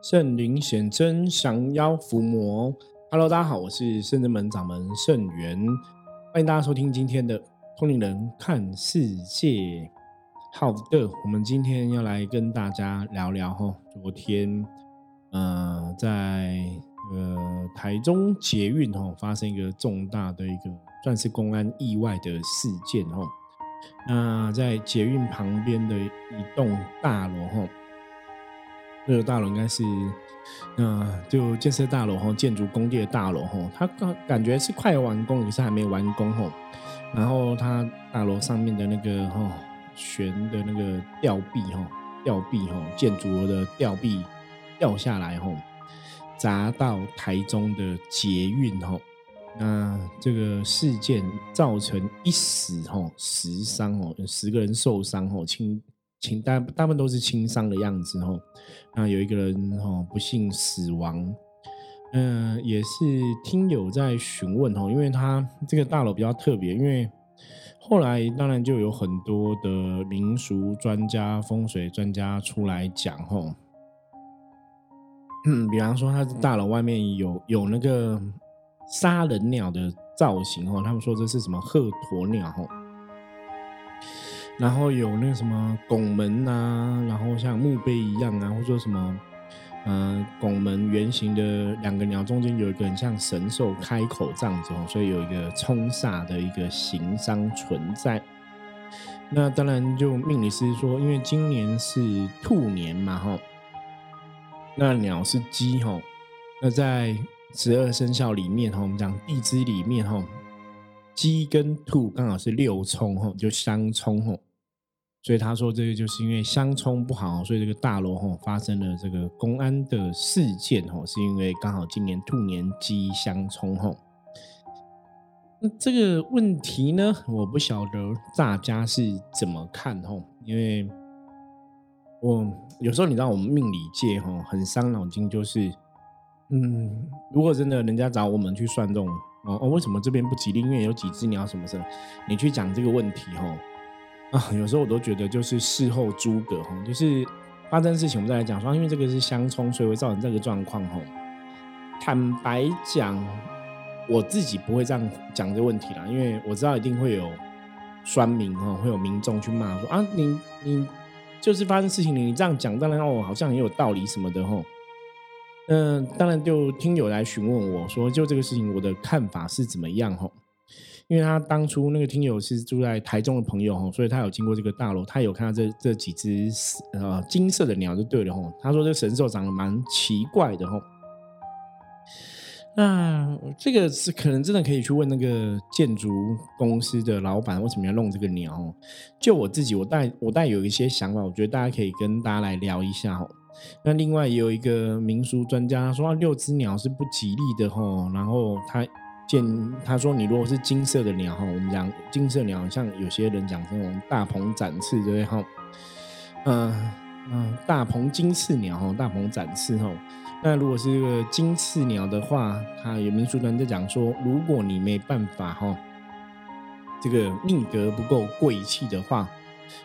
圣灵显真，降妖伏魔。Hello，大家好，我是圣真门掌门圣元，欢迎大家收听今天的通灵人看世界。好的，我们今天要来跟大家聊聊哈，昨天呃，在呃台中捷运哈发生一个重大的一个算是公安意外的事件哈。那在捷运旁边的一栋大楼哈。这个大楼应该是，嗯，就建设大楼哈，建筑工地的大楼哈，它感感觉是快完工，可是还没完工哈。然后它大楼上面的那个哈悬的那个吊臂哈，吊臂哈，建筑的吊臂掉下来哈，砸到台中的捷运哈。那这个事件造成一死哈，十伤哦，十个人受伤哦，轻。轻大大部分都是轻伤的样子哦，那有一个人哦不幸死亡，嗯，也是听友在询问哦，因为他这个大楼比较特别，因为后来当然就有很多的民俗专家、风水专家出来讲哦，嗯，比方说他大楼外面有有那个杀人鸟的造型哦，他们说这是什么鹤鸵鸟哦。然后有那个什么拱门呐，然后像墓碑一样啊，或者说什么，呃，拱门圆形的两个鸟中间有一个很像神兽开口这样子，所以有一个冲煞的一个形商存在。那当然就命理师说，因为今年是兔年嘛哈，那鸟是鸡哈，那在十二生肖里面哈，我们讲地支里面哈，鸡跟兔刚好是六冲哈，就相冲哈。所以他说，这个就是因为相冲不好，所以这个大楼吼发生了这个公安的事件吼，是因为刚好今年兔年鸡相冲吼。那这个问题呢，我不晓得大家是怎么看吼，因为我有时候你知道我们命理界吼很伤脑筋，就是嗯，如果真的人家找我们去算这种哦哦，为什么这边不吉利？因为有几只鸟什么什么，你去讲这个问题吼。啊，有时候我都觉得就是事后诸葛哈，就是发生事情我们再来讲说，因为这个是相冲，所以会造成这个状况哈。坦白讲，我自己不会这样讲这个问题啦，因为我知道一定会有酸民哈，会有民众去骂说啊，你你就是发生事情，你这样讲，当然哦，好像也有道理什么的哈。嗯，当然就听友来询问我说，就这个事情我的看法是怎么样哈。因为他当初那个听友是住在台中的朋友哈，所以他有经过这个大楼，他有看到这这几只呃金色的鸟就对了哈。他说这神兽长得蛮奇怪的哈。那这个是可能真的可以去问那个建筑公司的老板为什么要弄这个鸟。就我自己，我带我带有一些想法，我觉得大家可以跟大家来聊一下哈。那另外也有一个民俗专家说六只鸟是不吉利的哈，然后他。见他说，你如果是金色的鸟哈，我们讲金色鸟，像有些人讲这种大鹏展翅，对不对哈？嗯嗯，大鹏金翅鸟哈，大鹏展翅哈。那如果是一个金翅鸟的话，它有民俗人在讲说，如果你没办法哈，这个命格不够贵气的话，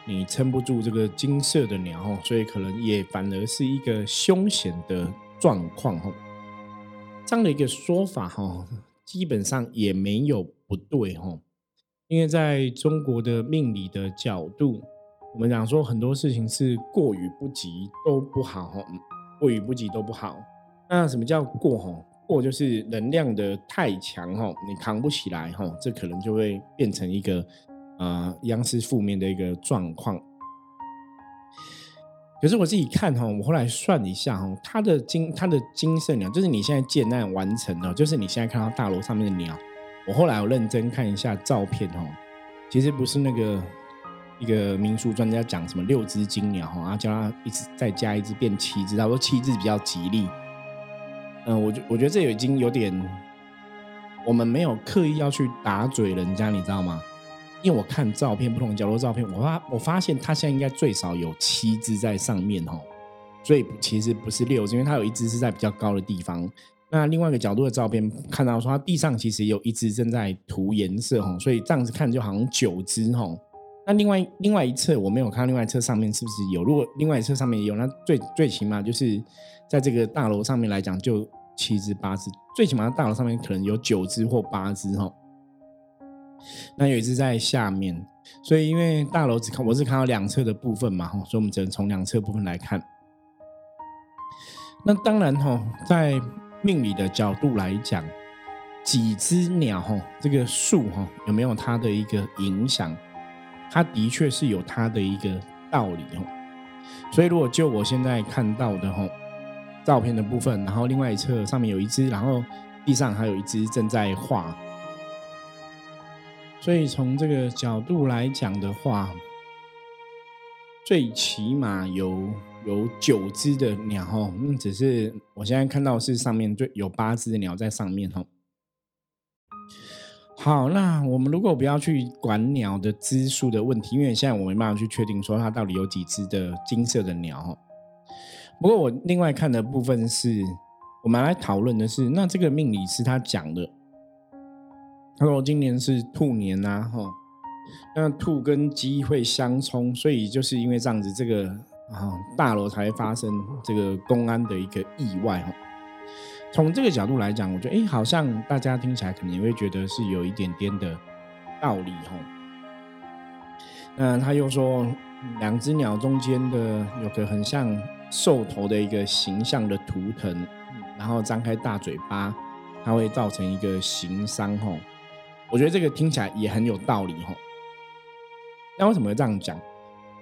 你撑不住这个金色的鸟哈，所以可能也反而是一个凶险的状况哈。这样的一个说法哈。基本上也没有不对哈，因为在中国的命理的角度，我们讲说很多事情是过与不及都不好哈，过与不及都不好。那什么叫过哈？过就是能量的太强哈，你扛不起来哈，这可能就会变成一个呃央视负面的一个状况。可是我自己看哈，我后来算一下哈，它的金它的金色鸟，就是你现在建案完成了，就是你现在看到大楼上面的鸟。我后来我认真看一下照片哦，其实不是那个一个民俗专家讲什么六只金鸟哈，然后叫它一直再加一只变七只，他说七只比较吉利。嗯，我觉我觉得这已经有点，我们没有刻意要去打嘴人家，你知道吗？因为我看照片，不同角度照片，我发我发现它现在应该最少有七只在上面哦，所以其实不是六只，因为它有一只是在比较高的地方。那另外一个角度的照片看到说，它地上其实有一只正在涂颜色哈，所以这样子看就好像九只哈。那另外另外一侧我没有看，另外一侧上面是不是有？如果另外一侧上面有，那最最起码就是在这个大楼上面来讲，就七只八只，最起码大楼上面可能有九只或八只哈。那有一只在下面，所以因为大楼只看我是看到两侧的部分嘛，所以我们只能从两侧部分来看。那当然哈，在命理的角度来讲，几只鸟哈，这个树哈有没有它的一个影响？它的确是有它的一个道理哦，所以如果就我现在看到的哈照片的部分，然后另外一侧上面有一只，然后地上还有一只正在画，所以从这个角度来讲的话，最起码有有九只的鸟哈，嗯，只是我现在看到是上面最有八只的鸟在上面哈。好，那我们如果不要去管鸟的只数的问题，因为现在我没办法去确定说它到底有几只的金色的鸟。不过我另外看的部分是，我们来讨论的是，那这个命理师他讲的，他说今年是兔年呐，哈，那兔跟鸡会相冲，所以就是因为这样子，这个啊大楼才会发生这个公安的一个意外，哈。从这个角度来讲，我觉得哎，好像大家听起来可能也会觉得是有一点点的道理吼。那他又说，两只鸟中间的有个很像兽头的一个形象的图腾，然后张开大嘴巴，它会造成一个形伤吼。我觉得这个听起来也很有道理吼。那为什么会这样讲？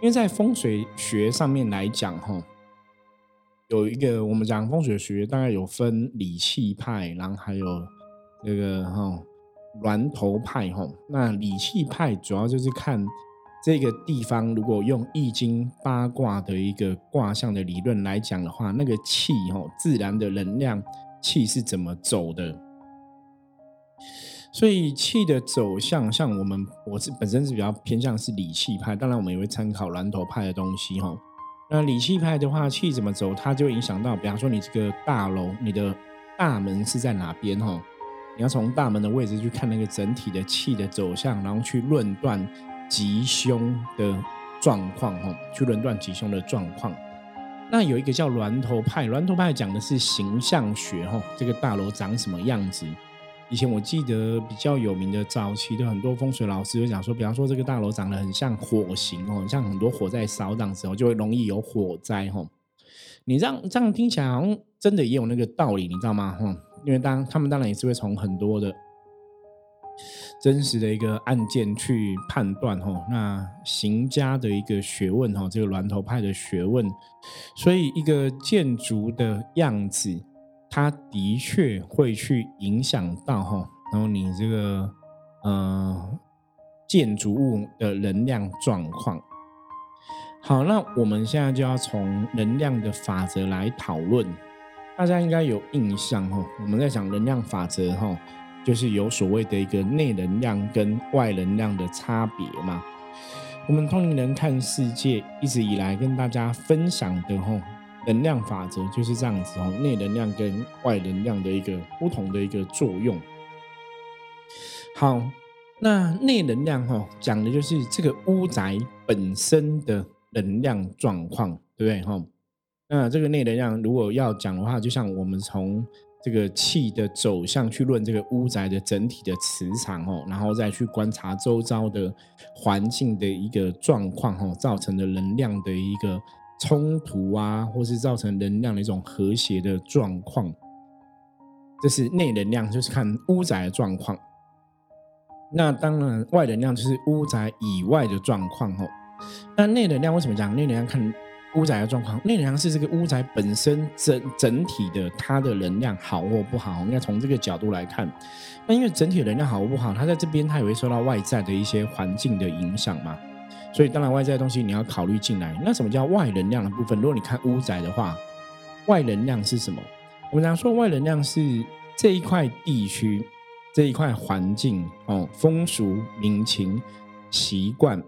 因为在风水学上面来讲吼。有一个我们讲风水学，大概有分理气派，然后还有那个哈峦头派哈。那理气派主要就是看这个地方，如果用易经八卦的一个卦象的理论来讲的话，那个气哈自然的能量气是怎么走的。所以气的走向，像我们我是本身是比较偏向是理气派，当然我们也会参考峦头派的东西哈。那理气派的话，气怎么走，它就影响到，比方说你这个大楼，你的大门是在哪边哈？你要从大门的位置去看那个整体的气的走向，然后去论断吉凶的状况哈，去论断吉凶的状况。那有一个叫峦头派，峦头派讲的是形象学哈，这个大楼长什么样子。以前我记得比较有名的早期的很多风水老师会讲说，比方说这个大楼长得很像火形哦，像很多火在烧这样子哦，就会容易有火灾哈。你这样这样听起来好像真的也有那个道理，你知道吗？哈，因为当他们当然也是会从很多的真实的一个案件去判断哈，那行家的一个学问哈，这个峦头派的学问，所以一个建筑的样子。它的确会去影响到哈，然后你这个呃建筑物的能量状况。好，那我们现在就要从能量的法则来讨论。大家应该有印象哈，我们在讲能量法则哈，就是有所谓的一个内能量跟外能量的差别嘛。我们通灵人看世界一直以来跟大家分享的哈。能量法则就是这样子哦，内能量跟外能量的一个不同的一个作用。好，那内能量哈，讲的就是这个屋宅本身的能量状况，对不对哈？那这个内能量如果要讲的话，就像我们从这个气的走向去论这个屋宅的整体的磁场哦，然后再去观察周遭的环境的一个状况哦，造成的能量的一个。冲突啊，或是造成能量的一种和谐的状况，这是内能量，就是看屋宅的状况。那当然，外能量就是屋宅以外的状况哦。那内能量为什么讲内能量看屋宅的状况？内能量是这个屋宅本身整整体的它的能量好或不好，应该从这个角度来看。那因为整体能量好或不好，它在这边它也会受到外在的一些环境的影响嘛。所以，当然外在的东西你要考虑进来。那什么叫外能量的部分？如果你看屋宅的话，外能量是什么？我们常说外能量是这一块地区、这一块环境哦，风俗民情习惯，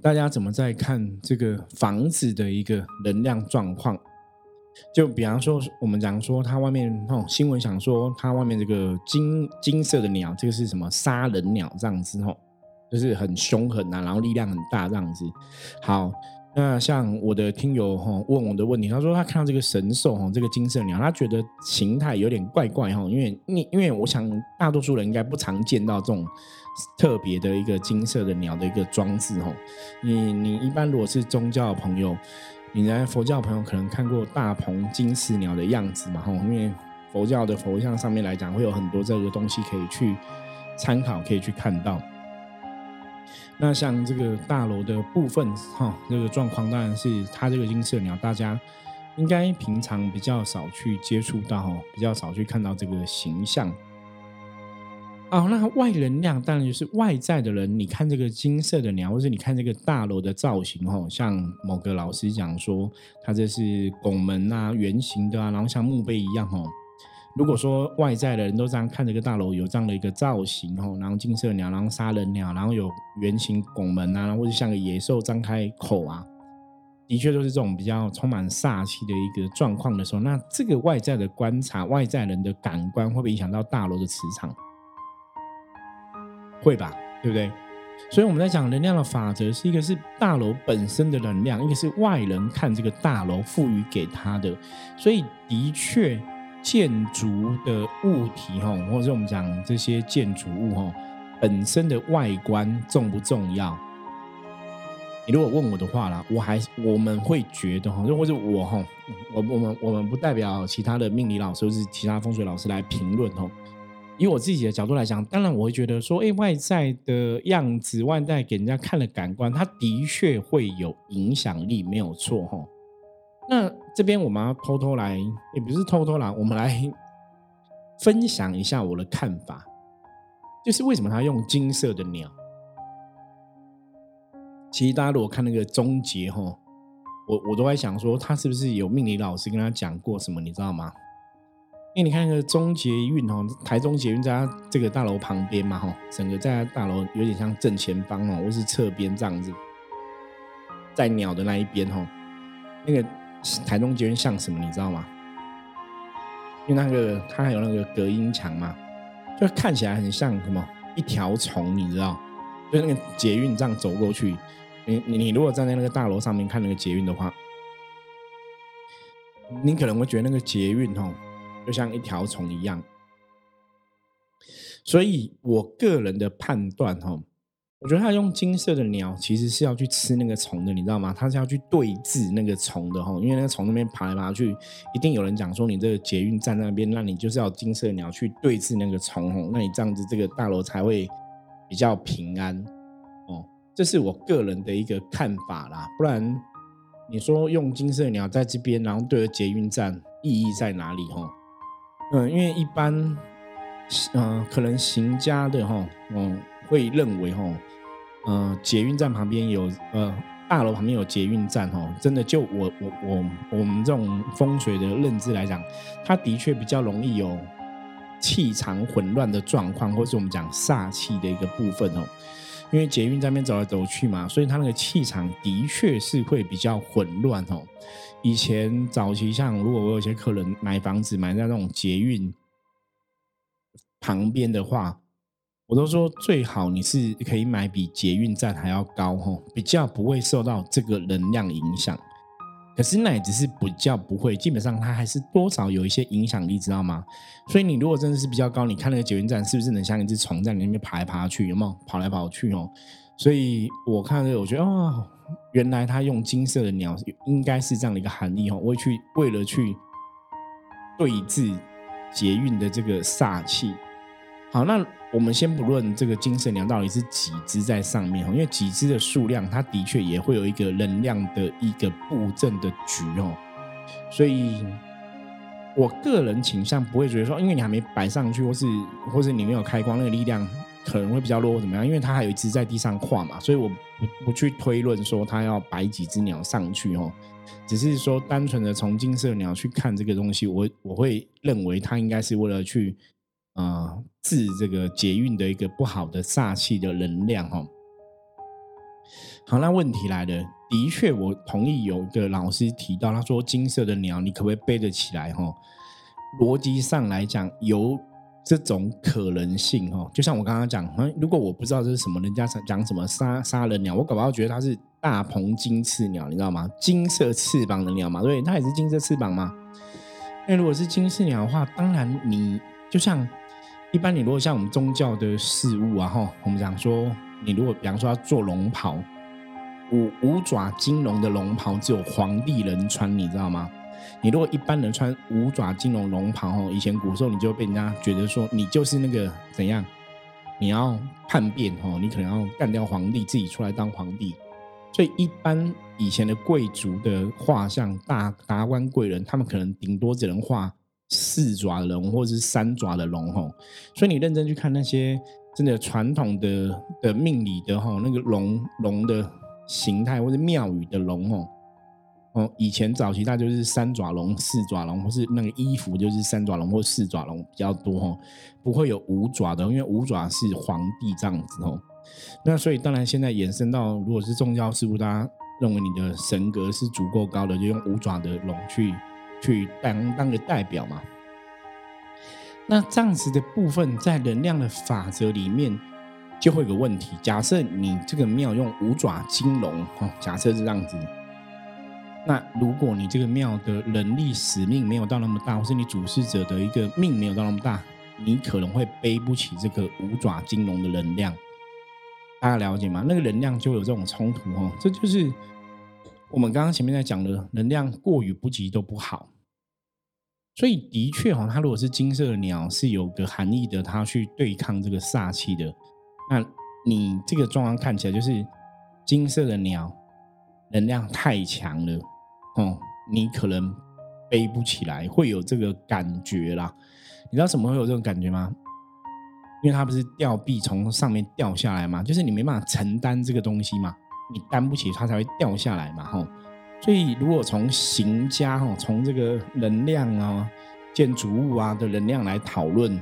大家怎么在看这个房子的一个能量状况？就比方说，我们讲说，它外面哦，新闻想说，它外面这个金金色的鸟，这个是什么杀人鸟这样子哦。就是很凶狠啊，然后力量很大这样子。好。那像我的听友哈问我的问题，他说他看到这个神兽哈，这个金色鸟，他觉得形态有点怪怪哈，因为你因为我想大多数人应该不常见到这种特别的一个金色的鸟的一个装置哈。你你一般如果是宗教朋友，你来佛教朋友可能看过大鹏金翅鸟的样子嘛哈，因为佛教的佛像上面来讲会有很多这个东西可以去参考，可以去看到。那像这个大楼的部分，哈，这个状况当然是它这个金色鸟，大家应该平常比较少去接触到，比较少去看到这个形象。哦，那外能量当然就是外在的人，你看这个金色的鸟，或者你看这个大楼的造型，哈，像某个老师讲说，它这是拱门啊，圆形的啊，然后像墓碑一样，哈。如果说外在的人都这样看这个大楼有这样的一个造型哦，然后金色鸟，然后杀人鸟，然后有圆形拱门啊，或者像个野兽张开口啊，的确都是这种比较充满煞气的一个状况的时候，那这个外在的观察，外在人的感官会不会影响到大楼的磁场？会吧，对不对？所以我们在讲能量的法则，是一个是大楼本身的能量，一个是外人看这个大楼赋予给他的，所以的确。建筑的物体哈，或者我们讲这些建筑物哈本身的外观重不重要？你如果问我的话啦，我还我们会觉得哈，或者我哈，我我们我们不代表其他的命理老师或是其他风水老师来评论哦。以我自己的角度来讲，当然我会觉得说，哎，外在的样子，外在给人家看了感官，它的确会有影响力，没有错哈。那这边我们要偷偷来，也不是偷偷来，我们来分享一下我的看法，就是为什么他用金色的鸟？其实大家如果看那个终结哈，我我都在想说，他是不是有命理老师跟他讲过什么，你知道吗？因为你看那个中捷运哦，台中捷运在他这个大楼旁边嘛哈，整个在大楼有点像正前方哦，或是侧边这样子，在鸟的那一边哦，那个。台东捷运像什么，你知道吗？因为那个它还有那个隔音墙嘛，就看起来很像什么一条虫，你知道？就那个捷运这样走过去，你你你如果站在那个大楼上面看那个捷运的话，你可能会觉得那个捷运哦，就像一条虫一样。所以我个人的判断哈。我觉得他用金色的鸟，其实是要去吃那个虫的，你知道吗？他是要去对峙那个虫的哈，因为那个虫那边爬来爬去，一定有人讲说你这个捷运站那边，那你就是要金色鸟去对峙那个虫哦，那你这样子这个大楼才会比较平安哦。这是我个人的一个看法啦，不然你说用金色鸟在这边，然后对着捷运站，意义在哪里吼？嗯，因为一般嗯，可能行家的哈，嗯，会认为哈。呃，捷运站旁边有呃，大楼旁边有捷运站哦，真的就我我我我们这种风水的认知来讲，它的确比较容易有气场混乱的状况，或是我们讲煞气的一个部分哦。因为捷运在那边走来走去嘛，所以它那个气场的确是会比较混乱哦。以前早期像如果我有些客人买房子买在那种捷运旁边的话。我都说最好你是可以买比捷运站还要高吼，比较不会受到这个能量影响。可是那也只是比较不会，基本上它还是多少有一些影响力，知道吗？所以你如果真的是比较高，你看那个捷运站是不是能像一只虫在里面爬来爬去，有没有跑来跑去哦？所以我看这个，我觉得哦，原来他用金色的鸟应该是这样的一个含义哦，为去为了去对峙捷运的这个煞气。好，那。我们先不论这个金色鸟到底是几只在上面因为几只的数量，它的确也会有一个能量的一个布阵的局哦。所以，我个人倾向不会觉得说，因为你还没摆上去，或是或是你没有开光，那个力量可能会比较弱或，怎么样？因为它还有一只在地上跨嘛，所以我不不去推论说它要摆几只鸟上去哦。只是说单纯的从金色鸟去看这个东西，我我会认为它应该是为了去。啊，治这个捷运的一个不好的煞气的能量哦。好，那问题来了，的确，我同意有一个老师提到，他说金色的鸟，你可不可以背得起来？哈，逻辑上来讲，有这种可能性哦。就像我刚刚讲，如果我不知道这是什么，人家讲什么杀杀人鸟，我搞不好觉得它是大鹏金翅鸟，你知道吗？金色翅膀的鸟嘛，对，它也是金色翅膀嘛。那如果是金翅鸟的话，当然你就像一般，你如果像我们宗教的事物啊，哈，我们讲说，你如果比方说要做龙袍，五五爪金龙的龙袍只有皇帝能穿，你知道吗？你如果一般人穿五爪金龙龙袍，哈，以前古时候你就被人家觉得说你就是那个怎样，你要叛变，哈，你可能要干掉皇帝，自己出来当皇帝。所以一般以前的贵族的画像，大达官贵人，他们可能顶多只能画四爪龙或者是三爪的龙，吼。所以你认真去看那些真的传统的的命理的，吼，那个龙龙的形态或者庙宇的龙，吼，哦，以前早期大就是三爪龙、四爪龙，或是那个衣服就是三爪龙或四爪龙比较多，吼，不会有五爪的，因为五爪是皇帝这样子，吼。那所以当然，现在延伸到，如果是宗教事务，大家认为你的神格是足够高的，就用五爪的龙去去当当个代表嘛。那这样子的部分，在能量的法则里面，就会有个问题。假设你这个庙用五爪金龙，哦，假设是这样子，那如果你这个庙的能力使命没有到那么大，或是你主事者的一个命没有到那么大，你可能会背不起这个五爪金龙的能量。大家了解吗？那个能量就有这种冲突哦，这就是我们刚刚前面在讲的，能量过于不及都不好。所以的确哈，它如果是金色的鸟，是有个含义的，它去对抗这个煞气的。那你这个状况看起来就是金色的鸟能量太强了哦，你可能背不起来，会有这个感觉啦。你知道什么会有这种感觉吗？因为它不是吊臂从上面掉下来嘛，就是你没办法承担这个东西嘛，你担不起，它才会掉下来嘛，吼。所以如果从行家哈，从这个能量啊、建筑物啊的能量来讨论。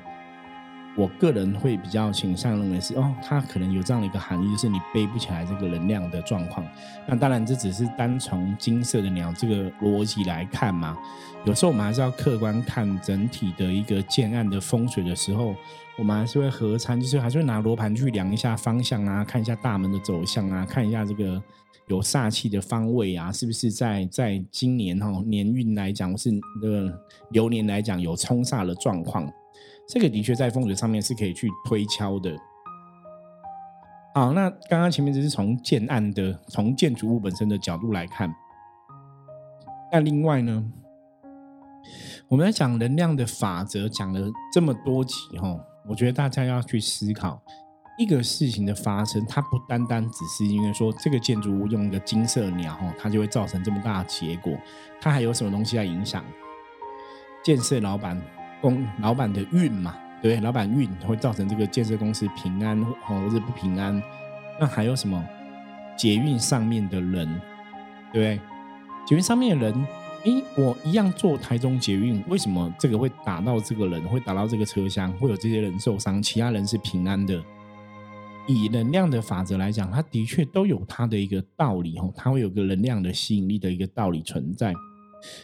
我个人会比较倾向认为是哦，它可能有这样的一个含义，就是你背不起来这个能量的状况。那当然，这只是单从金色的鸟这个逻辑来看嘛。有时候我们还是要客观看整体的一个建案的风水的时候，我们还是会合参，就是还是会拿罗盘去量一下方向啊，看一下大门的走向啊，看一下这个有煞气的方位啊，是不是在在今年哈年运来讲是那个流年来讲有冲煞的状况。这个的确在风水上面是可以去推敲的。好，那刚刚前面只是从建案的、从建筑物本身的角度来看。那另外呢，我们在讲能量的法则，讲了这么多集哈，我觉得大家要去思考一个事情的发生，它不单单只是因为说这个建筑物用一个金色鸟哈，它就会造成这么大的结果，它还有什么东西在影响？建设老板。公老板的运嘛，对老板运会造成这个建设公司平安或者不平安。那还有什么？捷运上面的人，对不对？捷运上面的人，诶，我一样坐台中捷运，为什么这个会打到这个人，会打到这个车厢，会有这些人受伤，其他人是平安的？以能量的法则来讲，它的确都有它的一个道理哦，它会有个能量的吸引力的一个道理存在。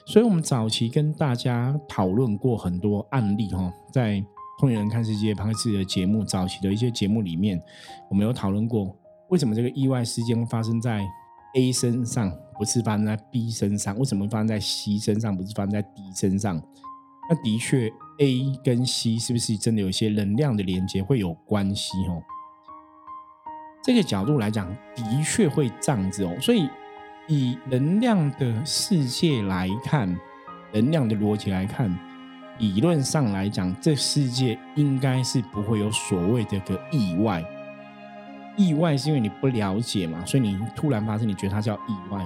所以，我们早期跟大家讨论过很多案例哈，在《通灵人看世界》拍自己的节目早期的一些节目里面，我们有讨论过为什么这个意外事件发生在 A 身上，不是发生在 B 身上？为什么发生在 C 身上，不是发生在 D 身上？那的确，A 跟 C 是不是真的有一些能量的连接会有关系？哦，这个角度来讲，的确会这样子哦，所以。以能量的世界来看，能量的逻辑来看，理论上来讲，这世界应该是不会有所谓的个意外。意外是因为你不了解嘛，所以你突然发生，你觉得它叫意外。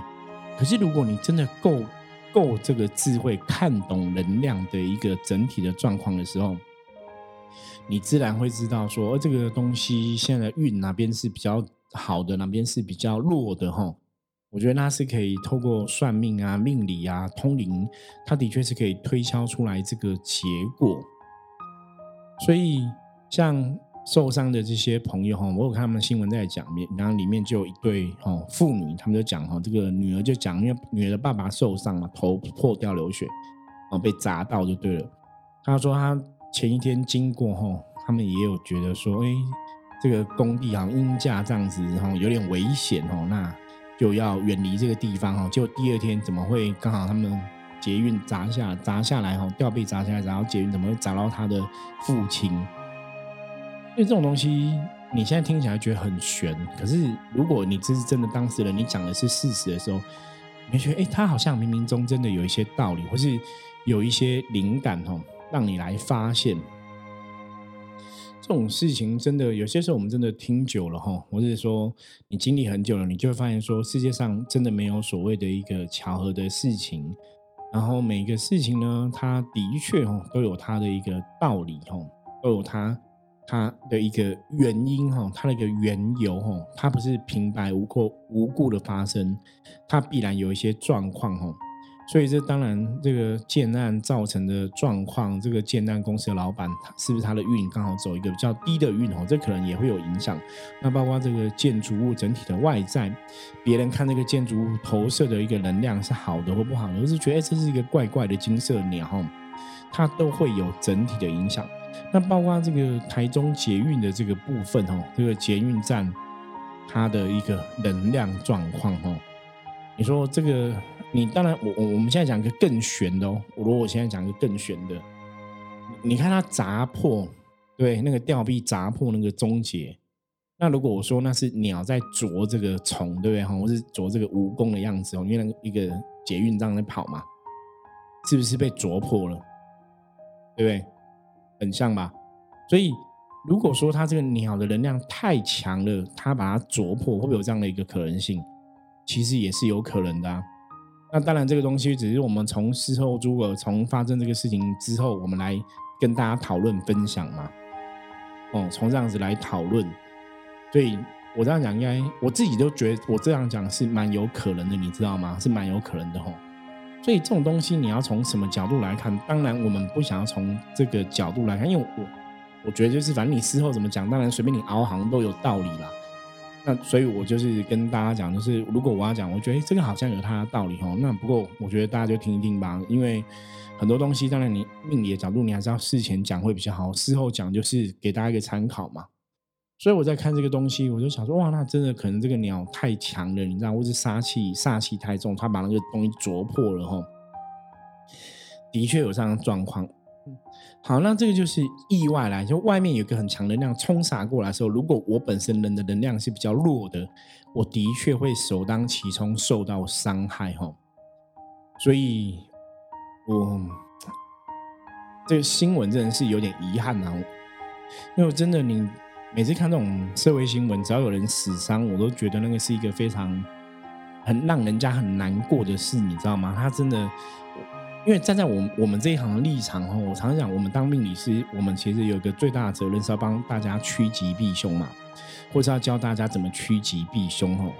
可是如果你真的够够这个智慧，看懂能量的一个整体的状况的时候，你自然会知道说，这个东西现在运哪边是比较好的，哪边是比较弱的，哈。我觉得那是可以透过算命啊、命理啊、通灵，它的确是可以推敲出来这个结果。所以，像受伤的这些朋友哈，我有看他们新闻在讲，然后里面就有一对哈妇女，他们就讲哈，这个女儿就讲，因为女儿的爸爸受伤了，头破掉流血，哦，被砸到就对了。他说他前一天经过吼，他们也有觉得说，哎，这个工地啊阴架这样子，然后有点危险哦，那就要远离这个地方哦。就第二天怎么会刚好他们捷运砸下砸下来哦，吊被砸下来，然后捷运怎么会砸到他的父亲？因为这种东西你现在听起来觉得很悬，可是如果你这是真的当事人，你讲的是事实的时候，你觉得哎，他好像冥冥中真的有一些道理，或是有一些灵感哦。让你来发现这种事情，真的有些时候我们真的听久了哈，或者说你经历很久了，你就会发现说，世界上真的没有所谓的一个巧合的事情。然后每个事情呢，它的确哈都有它的一个道理哈，都有它它的一个原因哈，它的一个缘由哈，它不是平白无故无故的发生，它必然有一些状况哈。所以这当然，这个建案造成的状况，这个建案公司的老板，是不是他的运刚好走一个比较低的运哦？这可能也会有影响。那包括这个建筑物整体的外在，别人看这个建筑物投射的一个能量是好的或不好的，或是觉得这是一个怪怪的金色鸟，它都会有整体的影响。那包括这个台中捷运的这个部分哦，这个捷运站它的一个能量状况哦，你说这个。你当然，我我我们现在讲一个更玄的哦。我如果我现在讲一个更玄的，你看它砸破，对，那个吊臂砸破那个终结。那如果我说那是鸟在啄这个虫，对不对哈？或是啄这个蜈蚣的样子哦，因为那个一个捷运这样在跑嘛，是不是被啄破了？对不对？很像吧？所以如果说它这个鸟的能量太强了，它把它啄破，会不会有这样的一个可能性？其实也是有可能的啊。那当然，这个东西只是我们从事后如果从发生这个事情之后，我们来跟大家讨论分享嘛。哦，从这样子来讨论，所以我这样讲，应该我自己都觉得我这样讲是蛮有可能的，你知道吗？是蛮有可能的吼。所以这种东西你要从什么角度来看？当然，我们不想要从这个角度来看，因为我我觉得就是反正你事后怎么讲，当然随便你熬行都有道理啦。那所以，我就是跟大家讲，就是如果我要讲，我觉得这个好像有它的道理哦。那不过，我觉得大家就听一听吧，因为很多东西，当然你命理的角度，你还是要事前讲会比较好，事后讲就是给大家一个参考嘛。所以我在看这个东西，我就想说，哇，那真的可能这个鸟太强了，你知道，或是杀气煞气太重，它把那个东西啄破了哈。的确有这样的状况。好，那这个就是意外来，就外面有个很强能量冲洒过来的时候，如果我本身人的能量是比较弱的，我的确会首当其冲受到伤害哈。所以，我这个新闻真的是有点遗憾啊，因为真的你每次看这种社会新闻，只要有人死伤，我都觉得那个是一个非常很让人家很难过的事，你知道吗？他真的。因为站在我我们这一行的立场哈，我常常讲，我们当命理师，我们其实有一个最大的责任是要帮大家趋吉避凶嘛，或者要教大家怎么趋吉避凶哈。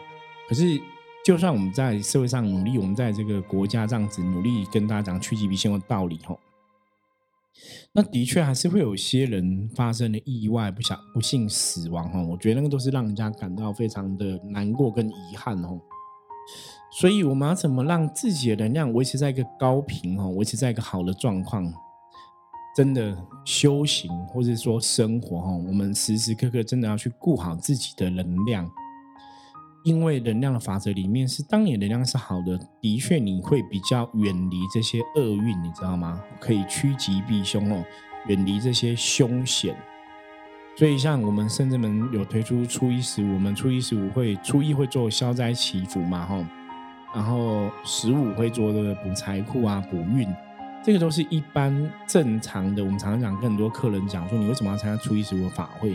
可是，就算我们在社会上努力，我们在这个国家这样子努力跟大家讲趋吉避凶的道理哈，那的确还是会有些人发生了意外，不想不幸死亡哈。我觉得那个都是让人家感到非常的难过跟遗憾哦。所以我们要怎么让自己的能量维持在一个高频哦，维持在一个好的状况？真的修行或者说生活哈，我们时时刻刻真的要去顾好自己的能量，因为能量的法则里面是，当你能量是好的，的确你会比较远离这些厄运，你知道吗？可以趋吉避凶哦，远离这些凶险。所以像我们甚至门有推出初一十五，我们初一十五会初一会做消灾祈福嘛，哈。然后十五会做这个补财库啊，补运，这个都是一般正常的。我们常常讲，跟很多客人讲说，你为什么要参加初一十五法会？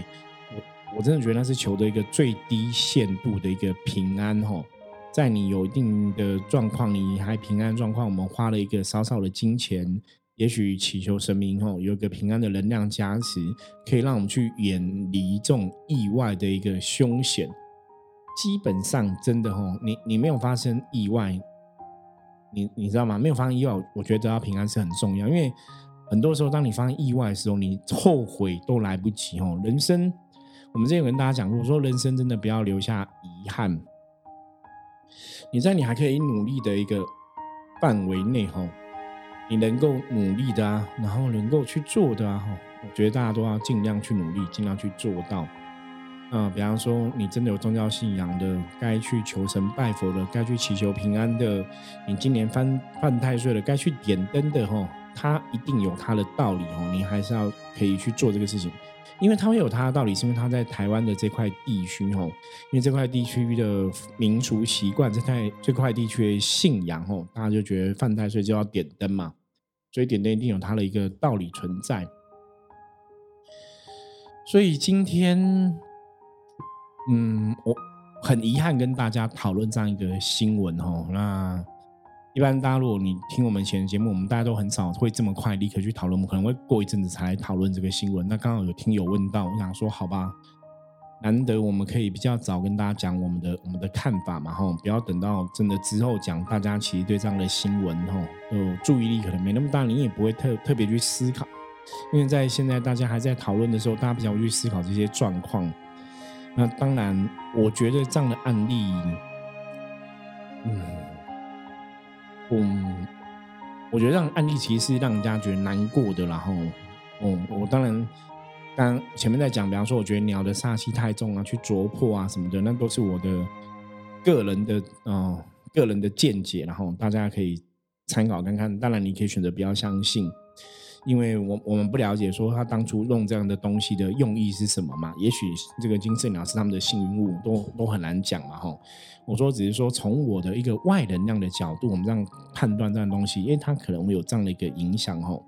我我真的觉得那是求的一个最低限度的一个平安哈。在你有一定的状况，你还平安状况，我们花了一个少少的金钱，也许祈求神明吼，有一个平安的能量加持，可以让我们去远离这种意外的一个凶险。基本上真的吼，你你没有发生意外，你你知道吗？没有发生意外，我觉得得到平安是很重要。因为很多时候，当你发生意外的时候，你后悔都来不及哦。人生，我们之前有跟大家讲过，说人生真的不要留下遗憾。你在你还可以努力的一个范围内哈，你能够努力的啊，然后能够去做的啊，我觉得大家都要尽量去努力，尽量去做到。啊，比方说你真的有宗教信仰的，该去求神拜佛的，该去祈求平安的，你今年犯犯太岁了，该去点灯的哈，他一定有他的道理哦，你还是要可以去做这个事情，因为它会有它的道理，是因为它在台湾的这块地区哦，因为这块地区的民俗习惯，这块这块地区的信仰哦，大家就觉得犯太岁就要点灯嘛，所以点灯一定有它的一个道理存在，所以今天。嗯，我很遗憾跟大家讨论这样一个新闻哦。那一般大家如果你听我们以前的节目，我们大家都很少会这么快立刻去讨论，我们可能会过一阵子才来讨论这个新闻。那刚好有听友问到，我想说好吧，难得我们可以比较早跟大家讲我们的我们的看法嘛，哈，不要等到真的之后讲，大家其实对这样的新闻哈，就注意力可能没那么大，你也不会特特别去思考，因为在现在大家还在讨论的时候，大家比较去思考这些状况。那当然，我觉得这样的案例，嗯，嗯，我觉得让案例其实是让人家觉得难过的。然后，嗯，我当然，刚前面在讲，比方说，我觉得鸟的煞气太重啊，去啄破啊什么的，那都是我的个人的啊个人的见解。然后大家可以参考看看。当然，你可以选择不要相信。因为我我们不了解说他当初用这样的东西的用意是什么嘛？也许这个金色鸟是他们的幸运物，都都很难讲嘛，哈。我说只是说从我的一个外能量的角度，我们这样判断这样东西，因为它可能会有这样的一个影响，哈。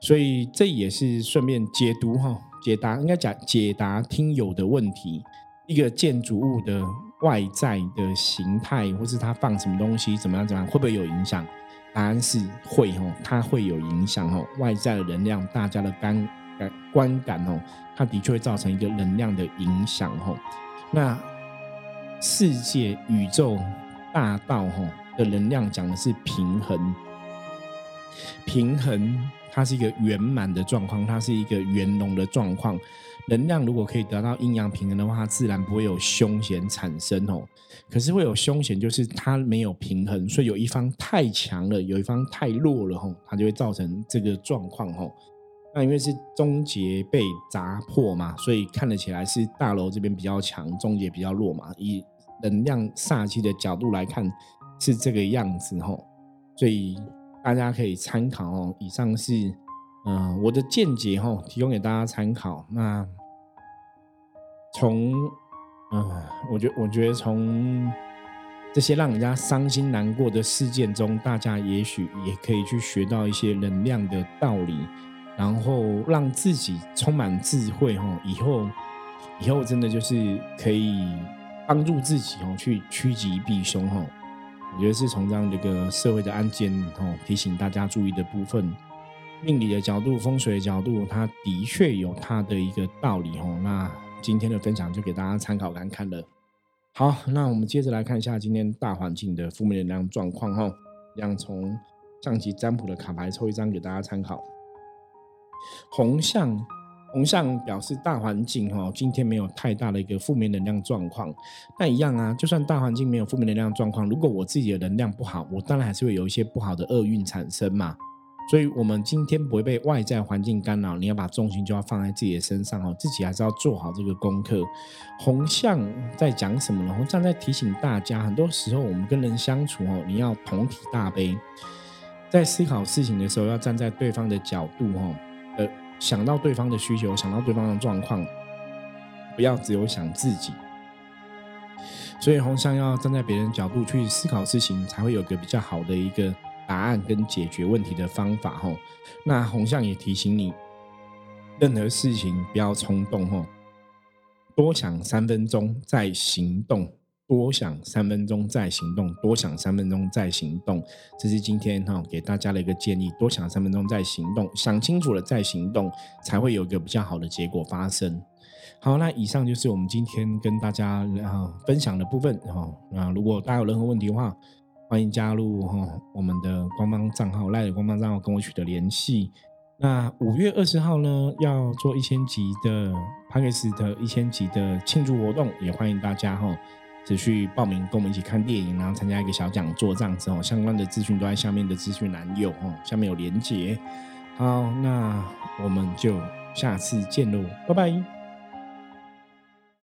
所以这也是顺便解读哈，解答应该讲解答听友的问题，一个建筑物的外在的形态，或是它放什么东西，怎么样怎么样，会不会有影响？答案是会哦，它会有影响哦。外在的能量，大家的感感观感哦，它的确会造成一个能量的影响哦。那世界宇宙大道哈的能量讲的是平衡，平衡它是一个圆满的状况，它是一个圆融的状况。能量如果可以得到阴阳平衡的话，它自然不会有凶险产生哦。可是会有凶险，就是它没有平衡，所以有一方太强了，有一方太弱了吼，它就会造成这个状况吼。那因为是终结被砸破嘛，所以看得起来是大楼这边比较强，终结比较弱嘛。以能量煞气的角度来看，是这个样子吼。所以大家可以参考哦。以上是。嗯，我的见解哈，提供给大家参考。那从嗯，我觉我觉得从这些让人家伤心难过的事件中，大家也许也可以去学到一些能量的道理，然后让自己充满智慧哈。以后以后真的就是可以帮助自己哦，去趋吉避凶哈。我觉得是从这样的一个社会的案件哦，提醒大家注意的部分。命理的角度、风水的角度，它的确有它的一个道理哦。那今天的分享就给大家参考看看了。好，那我们接着来看一下今天大环境的负面能量状况哈。让从象棋占卜的卡牌抽一张给大家参考。红象，红象表示大环境哈，今天没有太大的一个负面能量状况。那一样啊，就算大环境没有负面能量状况，如果我自己的能量不好，我当然还是会有一些不好的厄运产生嘛。所以，我们今天不会被外在环境干扰，你要把重心就要放在自己的身上哦，自己还是要做好这个功课。红象在讲什么呢？红象在提醒大家，很多时候我们跟人相处哦，你要同体大悲，在思考事情的时候，要站在对方的角度哦，呃，想到对方的需求，想到对方的状况，不要只有想自己。所以，红象要站在别人角度去思考事情，才会有个比较好的一个。答案跟解决问题的方法，吼，那红象也提醒你，任何事情不要冲动，吼，多想三分钟再行动，多想三分钟再行动，多想三分钟再行动，这是今天哈给大家的一个建议，多想三分钟再行动，想清楚了再行动，才会有一个比较好的结果发生。好，那以上就是我们今天跟大家啊分享的部分，哈，那如果大家有任何问题的话，欢迎加入哈我们的官方账号赖的官方账号跟我取得联系。那五月二十号呢要做一千集的 p a c k e s 的一千集的庆祝活动，也欢迎大家哈持续报名跟我们一起看电影，然后参加一个小讲座这样子哦。相关的资讯都在下面的资讯栏有哦，下面有连结。好，那我们就下次见喽，拜拜。